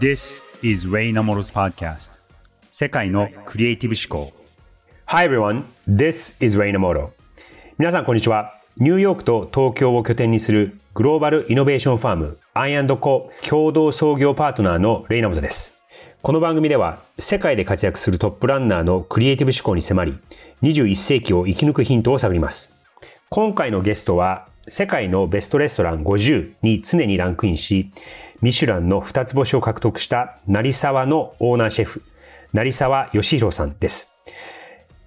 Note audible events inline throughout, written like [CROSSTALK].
This is Ray Namoro's podcast. 世界のクリエイティブ思考。Hi everyone, this is Ray Namoro 皆さんこんにちは。ニューヨークと東京を拠点にするグローバルイノベーションファーム I&Co 共同創業パートナーのレイナモトです。この番組では世界で活躍するトップランナーのクリエイティブ思考に迫り21世紀を生き抜くヒントを探ります。今回のゲストは世界のベストレストラン50に常にランクインしミシュランの二つ星を獲得した成沢のオーナーシェフ、成沢義弘さんです。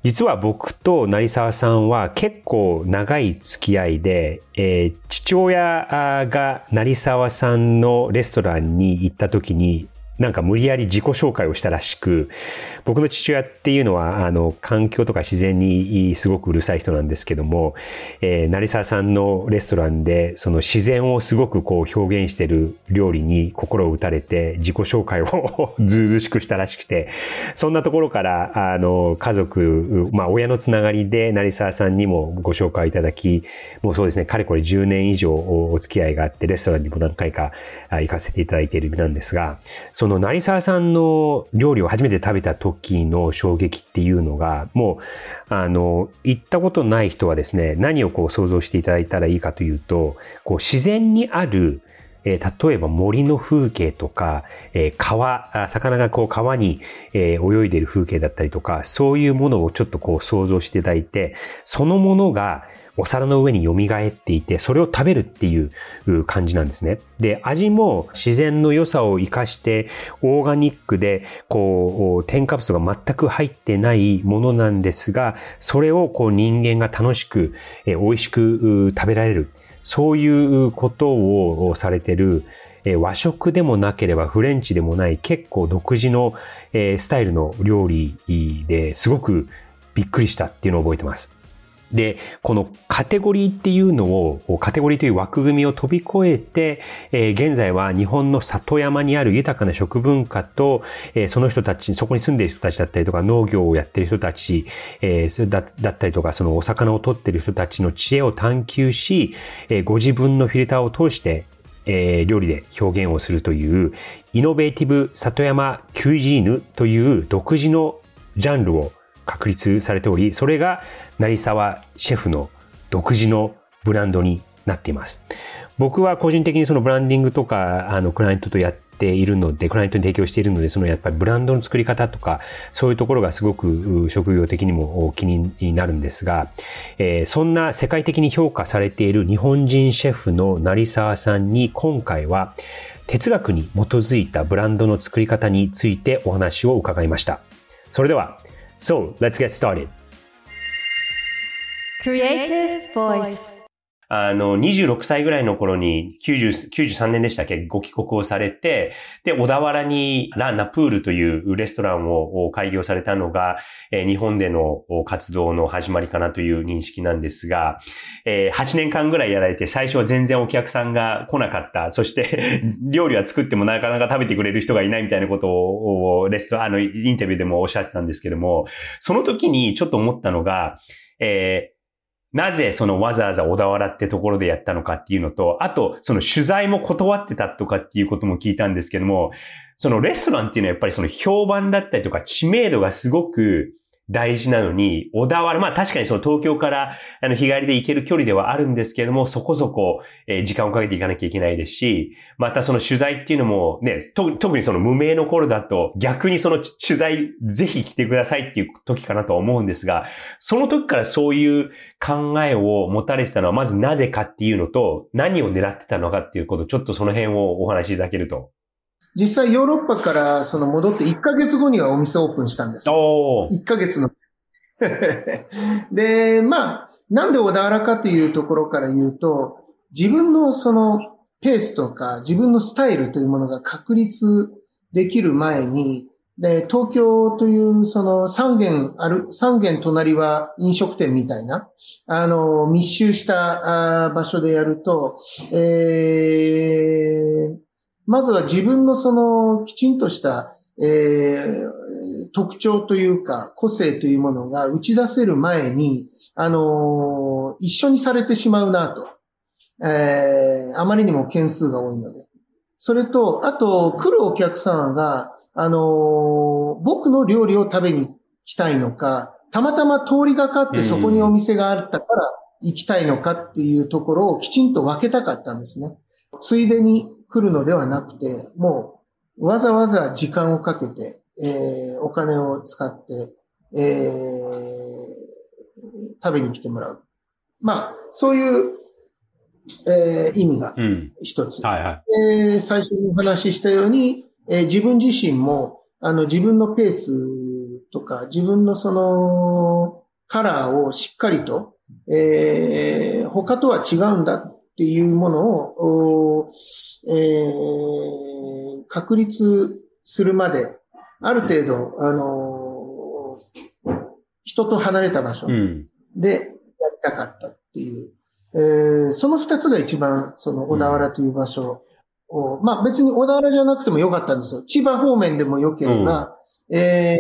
実は僕と成沢さんは結構長い付き合いで、えー、父親が成沢さんのレストランに行った時になんか無理やり自己紹介をしたらしく、僕の父親っていうのは、あの、環境とか自然にすごくうるさい人なんですけども、えー、成沢さんのレストランで、その自然をすごくこう表現してる料理に心を打たれて、自己紹介を [LAUGHS] ずうずしくしたらしくて、そんなところから、あの、家族、まあ、親のつながりで成沢さんにもご紹介いただき、もうそうですね、かれこれ10年以上お付き合いがあって、レストランにも何回か行かせていただいている身なんですが、その成沢さんの料理を初めて食べた時の衝撃っていうのが、もう、あの、行ったことない人はですね、何をこう想像していただいたらいいかというと、こう自然にあるえー、例えば森の風景とか、えー、川、魚がこう川に、えー、泳いでる風景だったりとか、そういうものをちょっとこう想像していただいて、そのものがお皿の上に蘇っていて、それを食べるっていう感じなんですね。で、味も自然の良さを活かして、オーガニックで、こう、添加物が全く入ってないものなんですが、それをこう人間が楽しく、え、美味しく食べられる。そういうことをされてる、和食でもなければフレンチでもない結構独自のスタイルの料理ですごくびっくりしたっていうのを覚えてます。で、このカテゴリーっていうのを、カテゴリーという枠組みを飛び越えて、えー、現在は日本の里山にある豊かな食文化と、えー、その人たち、そこに住んでいる人たちだったりとか、農業をやっている人たち、えー、だだったりとか、そのお魚を取っている人たちの知恵を探求し、えー、ご自分のフィルターを通して、えー、料理で表現をするという、イノベーティブ里山キュイジーヌという独自のジャンルを確立されており、それが成沢シェフの独自のブランドになっています。僕は個人的にそのブランディングとか、あの、クライアントとやっているので、クライアントに提供しているので、そのやっぱりブランドの作り方とか、そういうところがすごく職業的にも気になるんですが、えー、そんな世界的に評価されている日本人シェフの成沢さんに今回は哲学に基づいたブランドの作り方についてお話を伺いました。それでは So, let's get started. Creative Voice あの、26歳ぐらいの頃に90、93年でしたっけ？ご帰国をされて、で、小田原にラン・ナプールというレストランを開業されたのが、えー、日本での活動の始まりかなという認識なんですが、えー、8年間ぐらいやられて、最初は全然お客さんが来なかった。そして [LAUGHS] 料理は作ってもなかなか食べてくれる人がいないみたいなことを、レストラン、あの、インタビューでもおっしゃってたんですけども、その時にちょっと思ったのが、えーなぜそのわざわざ小田原ってところでやったのかっていうのと、あと、その取材も断ってたとかっていうことも聞いたんですけども、そのレストランっていうのはやっぱりその評判だったりとか知名度がすごく大事なのに、小田原、まあ確かにその東京からあの日帰りで行ける距離ではあるんですけれども、そこそこ、え時間をかけていかなきゃいけないですし、またその取材っていうのもね、特にその無名の頃だと逆にその取材ぜひ来てくださいっていう時かなと思うんですが、その時からそういう考えを持たれてたのはまずなぜかっていうのと、何を狙ってたのかっていうこと、ちょっとその辺をお話しいただけると。実際ヨーロッパからその戻って1ヶ月後にはお店オープンしたんですよ。1ヶ月の。[LAUGHS] で、まあ、なんで小田原かというところから言うと、自分のそのペースとか自分のスタイルというものが確立できる前に、で、東京というその三軒ある、三軒隣は飲食店みたいな、あの、密集した場所でやると、えー、まずは自分のそのきちんとした、えー、特徴というか個性というものが打ち出せる前に、あのー、一緒にされてしまうなと。えー、あまりにも件数が多いので。それと、あと、来るお客さんが、あのー僕の料理を食べに来たいのか、たまたま通りがかってそこにお店があったから行きたいのかっていうところをきちんと分けたかったんですね。ついでに来るのではなくて、もうわざわざ時間をかけて、えーお金を使って、えー食べに来てもらう。まあ、そういう、えー意味がうん。一つ。はいはい。えー最初にお話ししたように、えー自分自身も、あの、自分のペースとか、自分のその、カラーをしっかりと、えー他とは違うんだっていうものを、えー確立するまで、ある程度、あのー人と離れた場所うん。でやりたかったっていう、えーその二つが一番、その小田原という場所を、まあ別に小田原じゃなくてもよかったんですよ。千葉方面でもよければ、え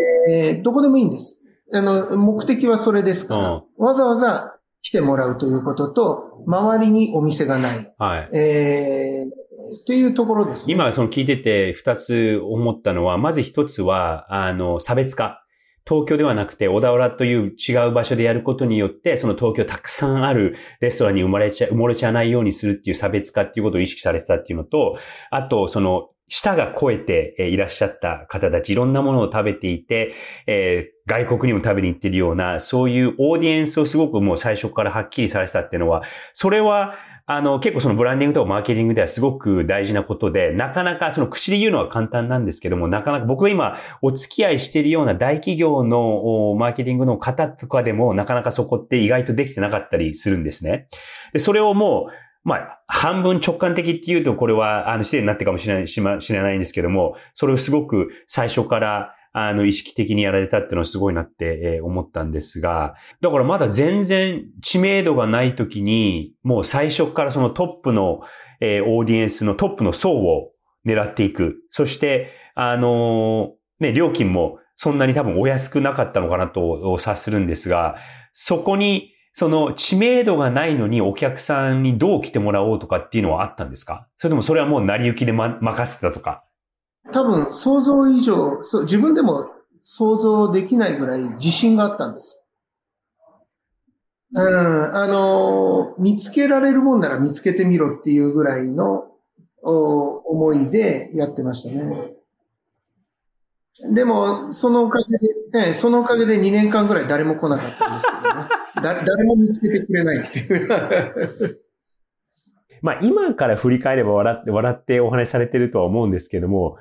ーどこでもいいんです。あの、目的はそれですから、うんわざわざ来てもらうということと、周りにお店がない、はい。えーっていうところですね。今、その聞いてて二つ思ったのは、まず一つは、あの、差別化。東京ではなくて、小田原という違う場所でやることによって、その東京たくさんあるレストランに生まれちゃ、埋もれちゃわないようにするっていう差別化っていうことを意識されてたっていうのと、あと、その、舌が超えていらっしゃった方たち、いろんなものを食べていて、えー外国にも食べに行ってるような、そういうオーディエンスをすごくもう最初からはっきりされてたっていうのは、それは、あの、結構そのブランディングとかマーケティングではすごく大事なことで、なかなかその口で言うのは簡単なんですけども、なかなか僕が今お付き合いしているような大企業のおマーケティングの方とかでも、なかなかそこって意外とできてなかったりするんですね。で、それをもう、まあ、半分直感的っていうと、これは、あの、失礼になってかもしれない、しま、知らないんですけども、それをすごく最初から、あの、意識的にやられたっていうのはすごいなって、えー思ったんですが、だからまだ全然知名度がない時に、もう最初からそのトップの、えーオーディエンスのトップの層を狙っていく。そして、あのーね、料金もそんなに多分お安くなかったのかなと察するんですが、そこに、その知名度がないのにお客さんにどう来てもらおうとかっていうのはあったんですか？それともそれはもう成り行きで、ま、任せたとか？多分想像以上、そう、自分でも想像できないぐらい自信があったんです。うん、あの、見つけられるもんなら見つけてみろっていうぐらいの思いでやってましたね。でも、そのおかげで、ええそのおかげで2年間ぐらい誰も来なかったんですけどね。[LAUGHS] だ誰も見つけてくれないっていう。[LAUGHS] まあ今から振り返れば笑って、笑ってお話しされてるとは思うんですけども、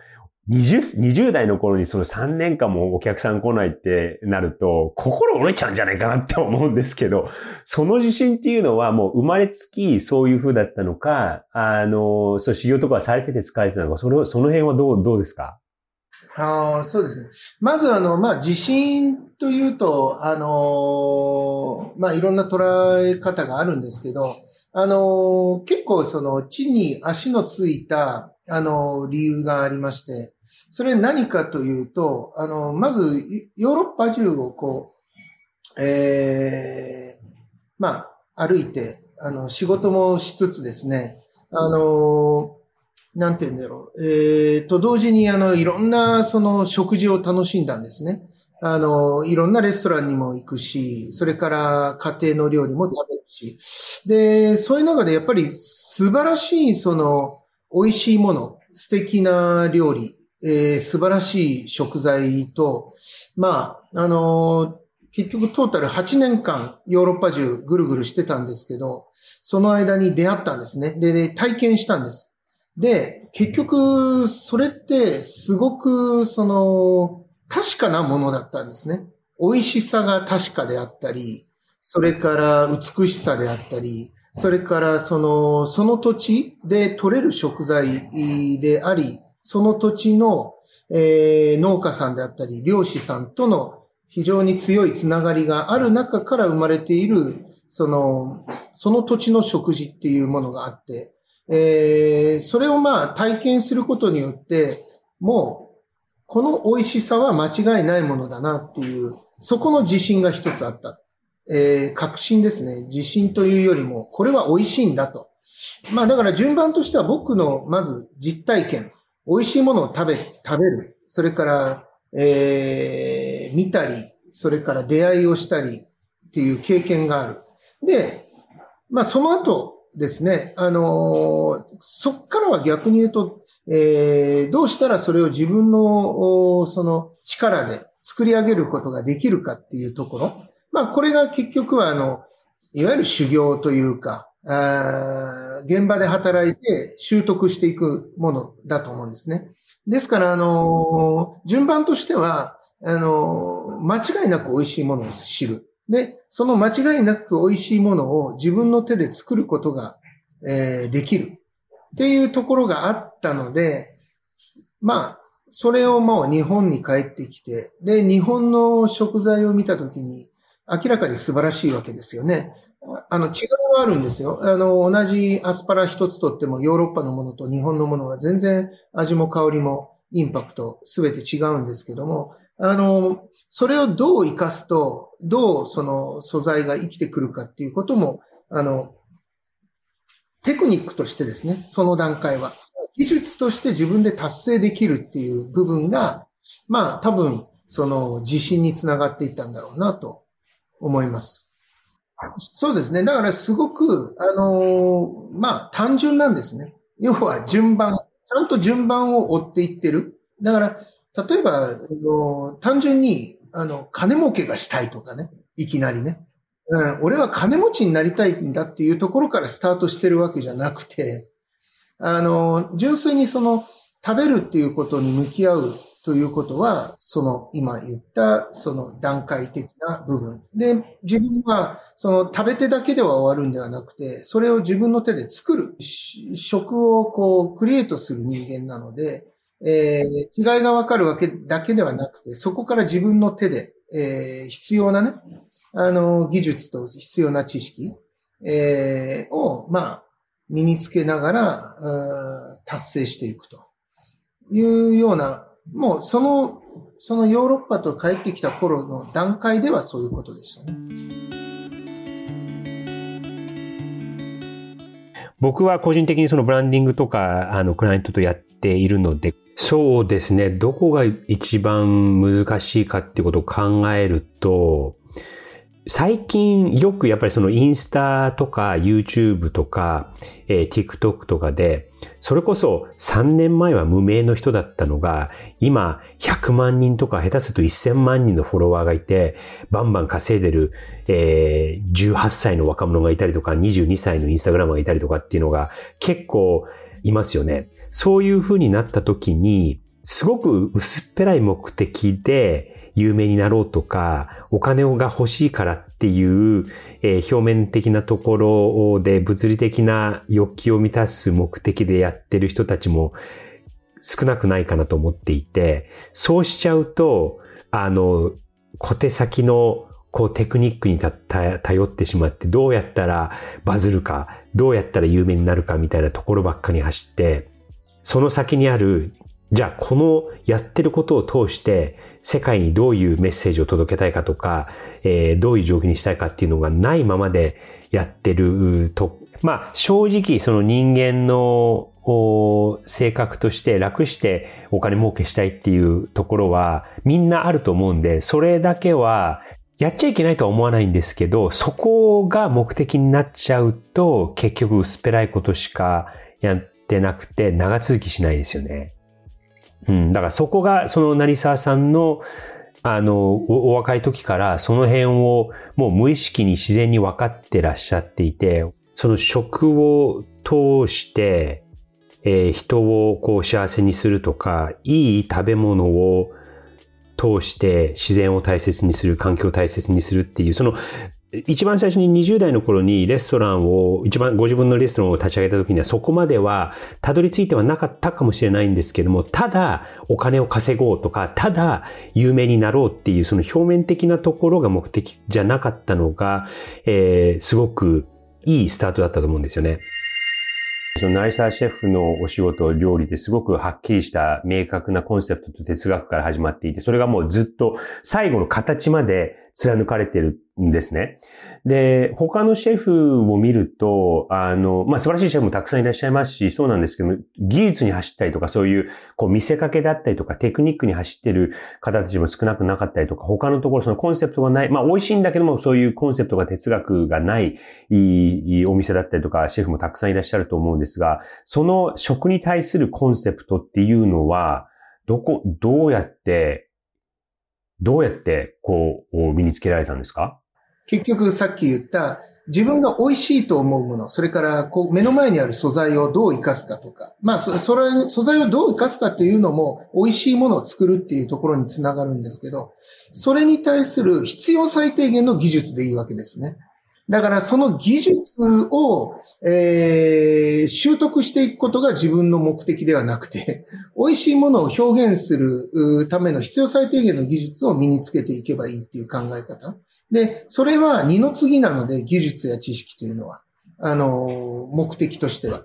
20、20代の頃にその3年間もお客さん来ないってなると、心折れちゃうんじゃないかなって思うんですけど、その自信っていうのはもう生まれつきそういう風だったのか、あの、そう修行とかされてて疲れてたのか、それ、その辺はどう、どうですか？あ、そうですね。まず、あの、まあ、地震というと、あのーまあ、いろんな捉え方があるんですけど、あのー結構その地に足のついた、あのー理由がありまして、それ何かというと、あのまず、ヨーロッパ中をこう、えーまあ、歩いて、あの、仕事もしつつですね、あのなんて言うんだろう。えーと、同時に、あの、いろんな、その、食事を楽しんだんですね。あの、いろんなレストランにも行くし、それから家庭の料理も食べるし。で、そういう中でやっぱり素晴らしい、その、美味しいもの、素敵な料理、えー素晴らしい食材と、まあ、あの結局トータル8年間ヨーロッパ中ぐるぐるしてたんですけど、その間に出会ったんですね。で、で体験したんです。で、結局、それってすごく、その、確かなものだったんですね。美味しさが確かであったり、それから美しさであったり、それからその、その土地で取れる食材であり、その土地の、えー農家さんであったり、漁師さんとの非常に強いつながりがある中から生まれている、その、その土地の食事っていうものがあって、えーそれをまあ体験することによって、もう、この美味しさは間違いないものだなっていう、そこの自信が一つあった。えー確信ですね。自信というよりも、これは美味しいんだと。まあだから順番としては僕のまず実体験、美味しいものを食べ、食べる。それから、えー、見たり、それから出会いをしたりっていう経験がある。で、まあその後ですね、あの、そっからは逆に言うと、えー、どうしたらそれを自分の、その力で作り上げることができるかっていうところ。まあこれが結局はあの、いわゆる修行というか、あ現場で働いて習得していくものだと思うんですね。ですから、あの、順番としては、あの、間違いなく美味しいものを知る。で、その間違いなく美味しいものを自分の手で作ることが、えー、できる。っていうところがあったので、まあ、それをもう日本に帰ってきて、で、日本の食材を見たときに、明らかに素晴らしいわけですよね。あの、違いはあるんですよ。あの、同じアスパラ一つとってもヨーロッパのものと日本のものは全然味も香りもインパクトすべて違うんですけども、あの、それをどう活かすと、どうその素材が生きてくるかっていうことも、あの、テクニックとしてですね、その段階は。技術として自分で達成できるっていう部分が、まあ多分、その自信につながっていったんだろうなと思います。そうですね。だからすごく、あのー、まあ、単純なんですね。要は順番、ちゃんと順番を追っていってる。だから、例えば、あの単純に、あの、金儲けがしたいとかね。いきなりね。うん、俺は金持ちになりたいんだっていうところからスタートしてるわけじゃなくて、あの、純粋にその、食べるっていうことに向き合うということは、その今言ったその段階的な部分。で、自分はその食べてだけでは終わるんではなくて、それを自分の手で作る、食をこうクリエイトする人間なので、えー、違いがわかるわけだけではなくて、そこから自分の手で、えー、必要なね、あの、技術と必要な知識、えー、を、まあ、身につけながら、達成していくというようなもうその、そのヨーロッパと帰ってきた頃の段階ではそういうことでしたね。僕は個人的にそのブランディングとか、あの、クライアントとやっているので、そうですね、どこが一番難しいかってことを考えると、最近よくやっぱりそのインスタとか YouTube とか、えー、TikTok とかで、それこそ3年前は無名の人だったのが、今100万人とか下手すると1000万人のフォロワーがいて、バンバン稼いでる、えー、18歳の若者がいたりとか、22歳のインスタグラマーがいたりとかっていうのが結構いますよね。そういう風になった時に、すごく薄っぺらい目的で、有名になろうとか、お金が欲しいからっていう、えー、表面的なところで物理的な欲求を満たす目的でやってる人たちも少なくないかなと思っていて、そうしちゃうと、あの、小手先のこうテクニックに頼ってしまって、どうやったらバズるか、どうやったら有名になるかみたいなところばっかり走って、その先にあるじゃあこのやってることを通して世界にどういうメッセージを届けたいかとか、えー、どういう状況にしたいかっていうのがないままでやってると、まあ正直その人間の性格として楽してお金儲けしたいっていうところはみんなあると思うんで、それだけはやっちゃいけないとは思わないんですけど、そこが目的になっちゃうと結局薄っぺらいことしかやってなくて長続きしないですよね。うん、だからそこが、その成沢さんの、あのお、お若い時からその辺をもう無意識に自然に分かってらっしゃっていて、その食を通して、えー、人をこう幸せにするとか、いい食べ物を通して自然を大切にする、環境を大切にするっていう、その一番最初に20代の頃にレストランを、一番ご自分のレストランを立ち上げた時にはそこまではたどり着いてはなかったかもしれないんですけども、ただお金を稼ごうとか、ただ有名になろうっていうその表面的なところが目的じゃなかったのが、えー、すごくいいスタートだったと思うんですよね。そのナイサーシェフのお仕事、料理ってすごくはっきりした明確なコンセプトと哲学から始まっていて、それがもうずっと最後の形まで貫かれてるんですね。で、他のシェフを見ると、あの、まあ、素晴らしいシェフもたくさんいらっしゃいますし、そうなんですけど、技術に走ったりとか、そういう、こう、見せかけだったりとか、テクニックに走ってる方たちも少なくなかったりとか、他のところ、そのコンセプトがない、まあ、美味しいんだけども、そういうコンセプトが哲学がないいいお店だったりとか、シェフもたくさんいらっしゃると思うんですが、その食に対するコンセプトっていうのは、どこ、どうやって、どうやって、こう、身につけられたんですか？結局さっき言った自分が美味しいと思うもの、それからこう目の前にある素材をどう活かすかとか、まあそそれ、素材をどう活かすかというのも美味しいものを作るっていうところにつながるんですけど、それに対する必要最低限の技術でいいわけですね。だからその技術を、えー、習得していくことが自分の目的ではなくて、[LAUGHS] 美味しいものを表現するための必要最低限の技術を身につけていけばいいっていう考え方。で、それは二の次なので、技術や知識というのは、あの、目的としては。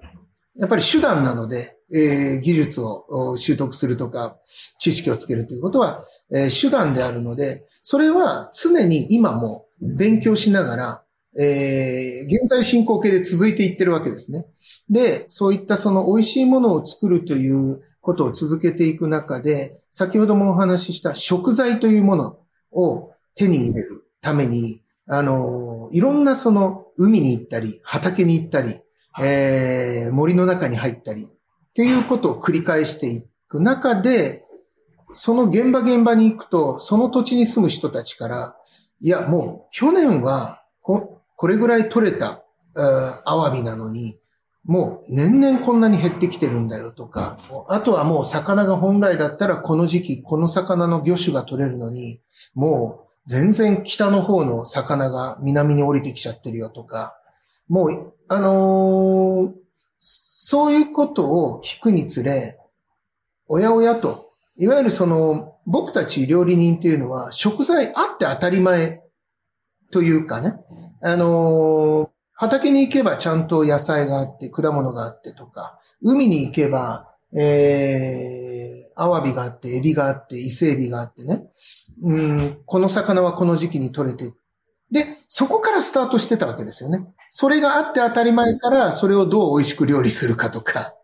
やっぱり手段なので、えー、技術を習得するとか、知識をつけるということは、えー、手段であるので、それは常に今も勉強しながら、えー、現在進行形で続いていってるわけですね。で、そういったその美味しいものを作るということを続けていく中で、先ほどもお話しした食材というものを手に入れるために、あの、いろんなその海に行ったり、畑に行ったり、えー、森の中に入ったり、っていうことを繰り返していく中で、その現場現場に行くと、その土地に住む人たちから、いや、もう去年はこれぐらい取れた、アワビなのに、もう年々こんなに減ってきてるんだよとか、あとはもう魚が本来だったらこの時期この魚の魚種が取れるのに、もう全然北の方の魚が南に降りてきちゃってるよとか、もう、あのー、そういうことを聞くにつれ、おやおやと、いわゆるその、僕たち料理人っていうのは食材あって当たり前というかね、あの、畑に行けばちゃんと野菜があって、果物があってとか、海に行けば、えー、アワビがあって、エビがあって、伊勢エビがあってね、うん、この魚はこの時期に取れて、で、そこからスタートしてたわけですよね。それがあって当たり前から、それをどう美味しく料理するかとか。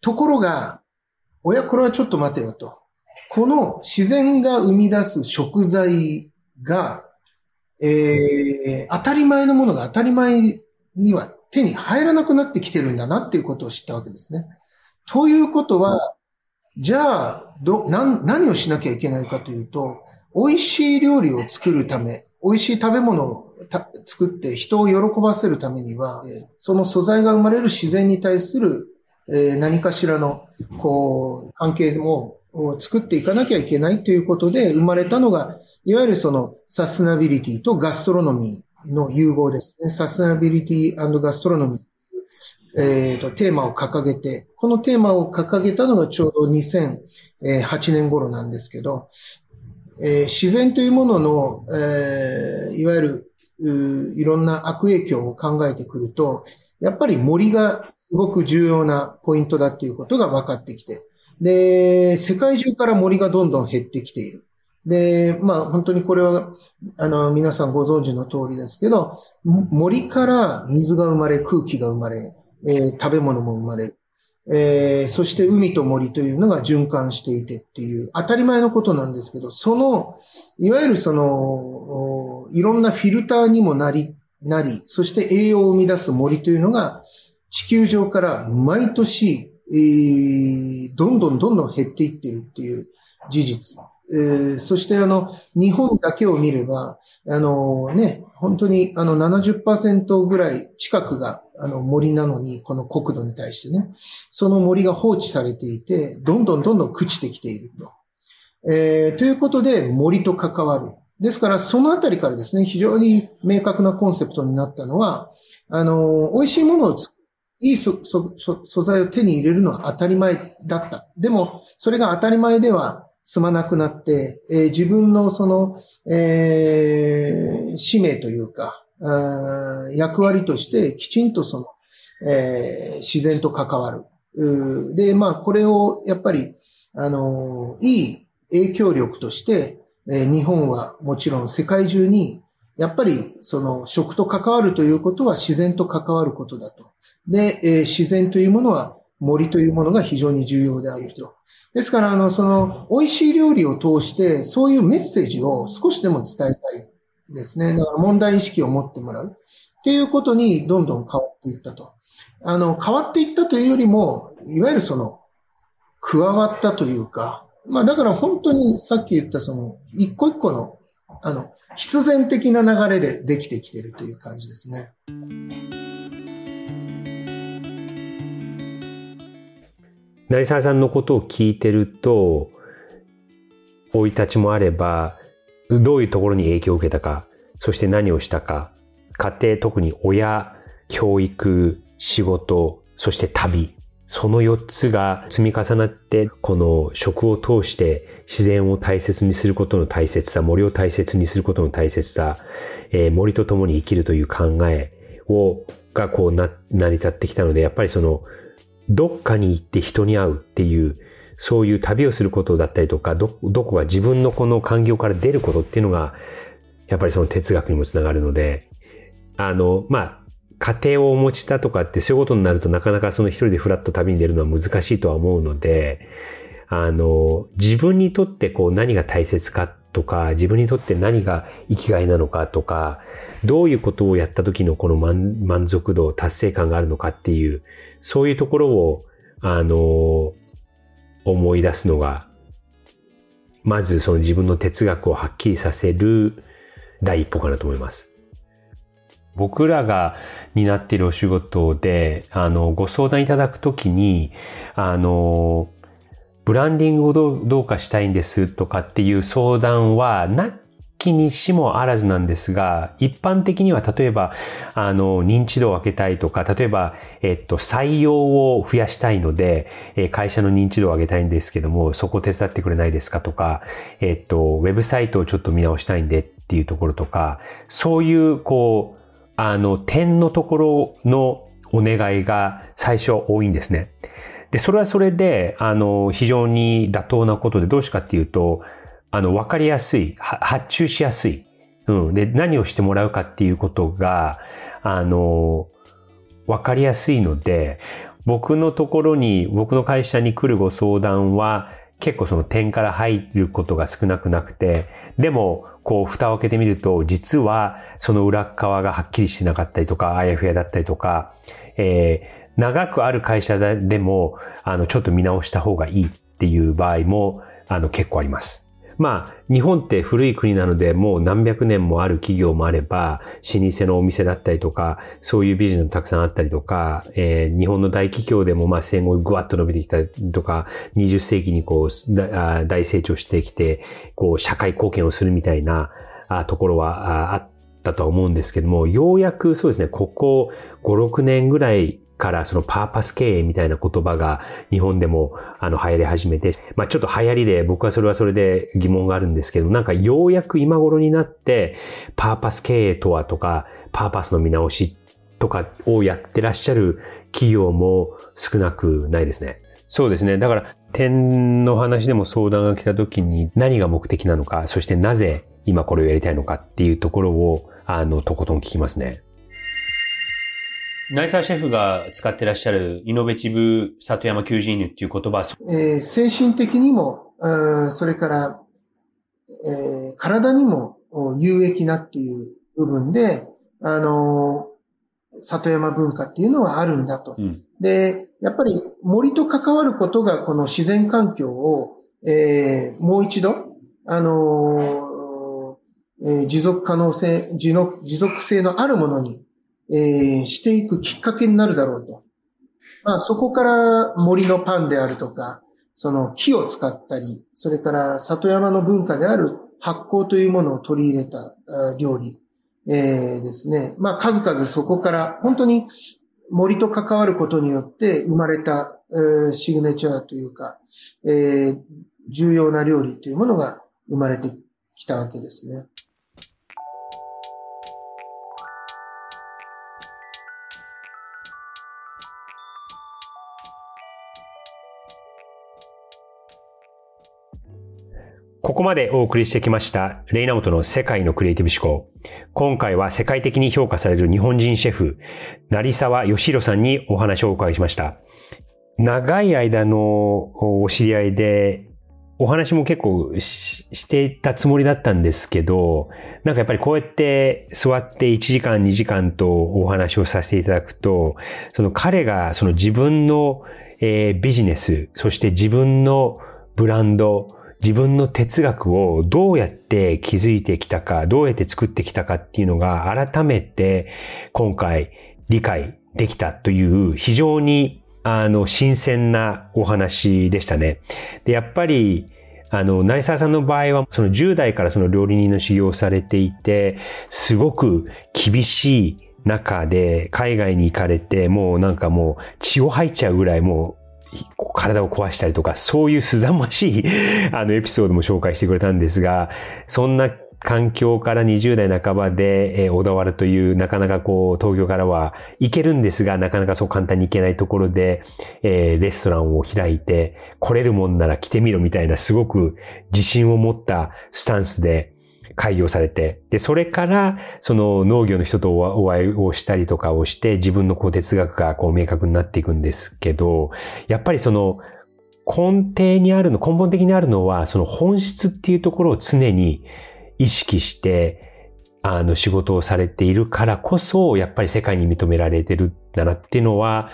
ところが、おや、これはちょっと待てよと。この自然が生み出す食材が、えー、当たり前のものが当たり前には手に入らなくなってきてるんだなっていうことを知ったわけですね。ということは、じゃあ、ど、何、をしなきゃいけないかというと、美味しい料理を作るため、美味しい食べ物を作って人を喜ばせるためには、その素材が生まれる自然に対する、えー、何かしらの、こう、関係もを作っていかなきゃいけないということで生まれたのが、いわゆるそのサスナビリティとガストロノミーの融合ですね。サスナビリティガストロノミー。えーと、テーマを掲げて、このテーマを掲げたのがちょうど2008年頃なんですけど、えー、自然というものの、えー、いわゆるいろんな悪影響を考えてくると、やっぱり森がすごく重要なポイントだっていうことが分かってきて、で、世界中から森がどんどん減ってきている。で、まあ本当にこれは、あの、皆さんご存知の通りですけど、森から水が生まれ、空気が生まれ、えー、食べ物も生まれる。えー、そして海と森というのが循環していてっていう当たり前のことなんですけど、その、いわゆるその、いろんなフィルターにもなり、なり、そして栄養を生み出す森というのが地球上から毎年え、どんどんどんどん減っていってるっていう事実。え、そしてあの、日本だけを見れば、あのね、本当にあの70%ぐらい近くがあの森なのに、この国土に対してね、その森が放置されていて、どんどんどんどん朽ちてきていると。えー、ということで森と関わる。ですから、そのあたりからですね、非常に明確なコンセプトになったのは、あの、美味しいものを作いい素材を手に入れるのは当たり前だった。でも、それが当たり前では済まなくなって、えー、自分のその、えー、使命というか、役割としてきちんとその、えー、自然と関わる。で、まあ、これをやっぱり、あの、いい影響力として、えー、日本はもちろん世界中にやっぱりその食と関わるということは自然と関わることだと。で、えー自然というものは森というものが非常に重要であると。ですから、あの、その、美味しい料理を通して、そういうメッセージを少しでも伝えたいですね。だから問題意識を持ってもらう。っていうことにどんどん変わっていったと。あの、変わっていったというよりも、いわゆるその、加わったというか、まあだから本当にさっき言ったその、一個一個の、あの、必然的な流れでできてきてるという感じですね。成沢さんのことを聞いてると、生い立ちもあれば、どういうところに影響を受けたか、そして何をしたか、家庭、特に親、教育、仕事、そして旅、その4つが積み重なって、この食を通して自然を大切にすることの大切さ、森を大切にすることの大切さ、えー森と共に生きるという考えを、がこうな、成り立ってきたので、やっぱりその、どっかに行って人に会うっていう、そういう旅をすることだったりとか、ど、どこが自分のこの環境から出ることっていうのが、やっぱりその哲学にもつながるので、あの、まあ、家庭をお持ちだとかってそういうことになるとなかなかその一人でフラッと旅に出るのは難しいとは思うので、あの、自分にとってこう何が大切かとか、自分にとって何が生きがいなのかとか、どういうことをやった時のこの満満足度、達成感があるのかっていう、そういうところを、あの、思い出すのが、まずその自分の哲学をはっきりさせる第一歩かなと思います。僕らが担っているお仕事で、あの、ご相談いただくときに、あの、ブランディングをどうどうかしたいんですとかっていう相談は、なきにしもあらずなんですが、一般的には例えば、あの、認知度を上げたいとか、例えば、えっと、採用を増やしたいので、え会社の認知度を上げたいんですけども、そこを手伝ってくれないですかとか、えっと、ウェブサイトをちょっと見直したいんでっていうところとか、そういう、こう、あの、点のところのお願いが最初多いんですね。で、それはそれで、あの、非常に妥当なことで、どうしかっていうと、あの、わかりやすい、発注しやすい。うん。で、何をしてもらうかっていうことが、あの、わかりやすいので、僕のところに、僕の会社に来るご相談は、結構その点から入ることが少なくなくて、でも、こう、蓋を開けてみると、実は、その裏側がはっきりしてなかったりとか、あやふやだったりとか、えー長くある会社でも、あの、ちょっと見直した方がいいっていう場合も、あの、結構あります。まあ、日本って古い国なので、もう何百年もある企業もあれば、老舗のお店だったりとか、そういうビジネスたくさんあったりとか、えー日本の大企業でもまあ戦後ぐわっと伸びてきたりとか、20世紀にこう、大成長してきて、こう、社会貢献をするみたいなあところはああったとは思うんですけども、ようやくそうですね、ここ5、6年ぐらいからそのパーパス経営みたいな言葉が日本でもあの流行り始めて、まあちょっと流行りで僕はそれはそれで疑問があるんですけど、なんかようやく今頃になってパーパス経営とはとか、パーパスの見直しとかをやってらっしゃる企業も少なくないですね。そうですね。だから、点の話でも相談が来た時に何が目的なのか、そしてなぜ今これをやりたいのかっていうところを、あの、とことん聞きますね。成沢シェフが使ってらっしゃるイノベティブ里山求人犬っていう言葉は、えー精神的にも、うんそれから、えー体にもお有益なっていう部分で、あのー里山文化っていうのはあるんだと。うんで、やっぱり森と関わることがこの自然環境を、えーもう一度、あのーえー持続可能性、持続性のあるものに、えーしていくきっかけになるだろうと。まあ、そこから森のパンであるとか、その木を使ったり、それから里山の文化である発酵というものを取り入れた料理、えーですね。まあ、数々そこから本当に森と関わることによって生まれた、えーシグネチャーというか、えー重要な料理というものが生まれてきたわけですね。ここまでお送りしてきました、レイナモトの世界のクリエイティブ思考。今回は世界的に評価される日本人シェフ、成沢義弘さんにお話をお伺いしました。長い間のお知り合いで、お話も結構していたつもりだったんですけど、なんかやっぱりこうやって座って1時間2時間とお話をさせていただくと、その彼がその自分の、えービジネス、そして自分のブランド、自分の哲学をどうやって築いてきたか、どうやって作ってきたかっていうのが改めて今回理解できたという非常にあの新鮮なお話でしたね。で、やっぱりあの、成沢さんの場合は、その10代からその料理人の修行をされていて、すごく厳しい中で海外に行かれて、もうなんかもう血を吐いちゃうぐらいもう体を壊したりとか、そういうすざましい [LAUGHS] あのエピソードも紹介してくれたんですが、そんな環境から20代半ばで、えー小田原というなかなかこう東京からは行けるんですが、なかなかそう簡単に行けないところで、えーレストランを開いて、来れるもんなら来てみろみたいなすごく自信を持ったスタンスで開業されて、で、それから、その農業の人とお会いをしたりとかをして、自分のこう哲学がこう明確になっていくんですけど、やっぱりその根底にあるの、根本的にあるのは、その本質っていうところを常に意識して、あの仕事をされているからこそ、やっぱり世界に認められてるんだなっていうのは、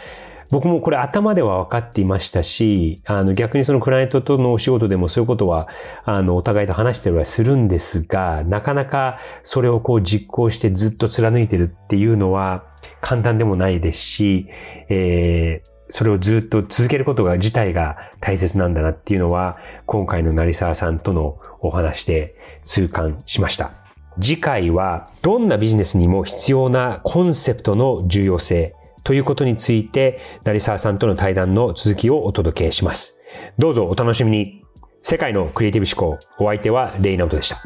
僕もこれ頭では分かっていましたし、あの逆にそのクライアントとのお仕事でもそういうことは、あのお互いと話してるはするんですが、なかなかそれをこう実行してずっと貫いてるっていうのは簡単でもないですし、えーそれをずっと続けることが自体が大切なんだなっていうのは、今回の成沢さんとのお話で痛感しました。次回は、どんなビジネスにも必要なコンセプトの重要性ということについて、成沢さんとの対談の続きをお届けします。どうぞお楽しみに。世界のクリエイティブ思考、お相手はレイナウトでした。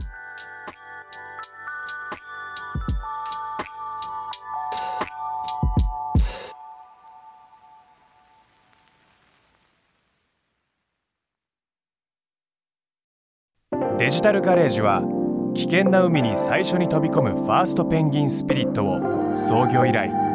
デジタルガレージは危険な海に最初に飛び込むファーストペンギンスピリットを創業以来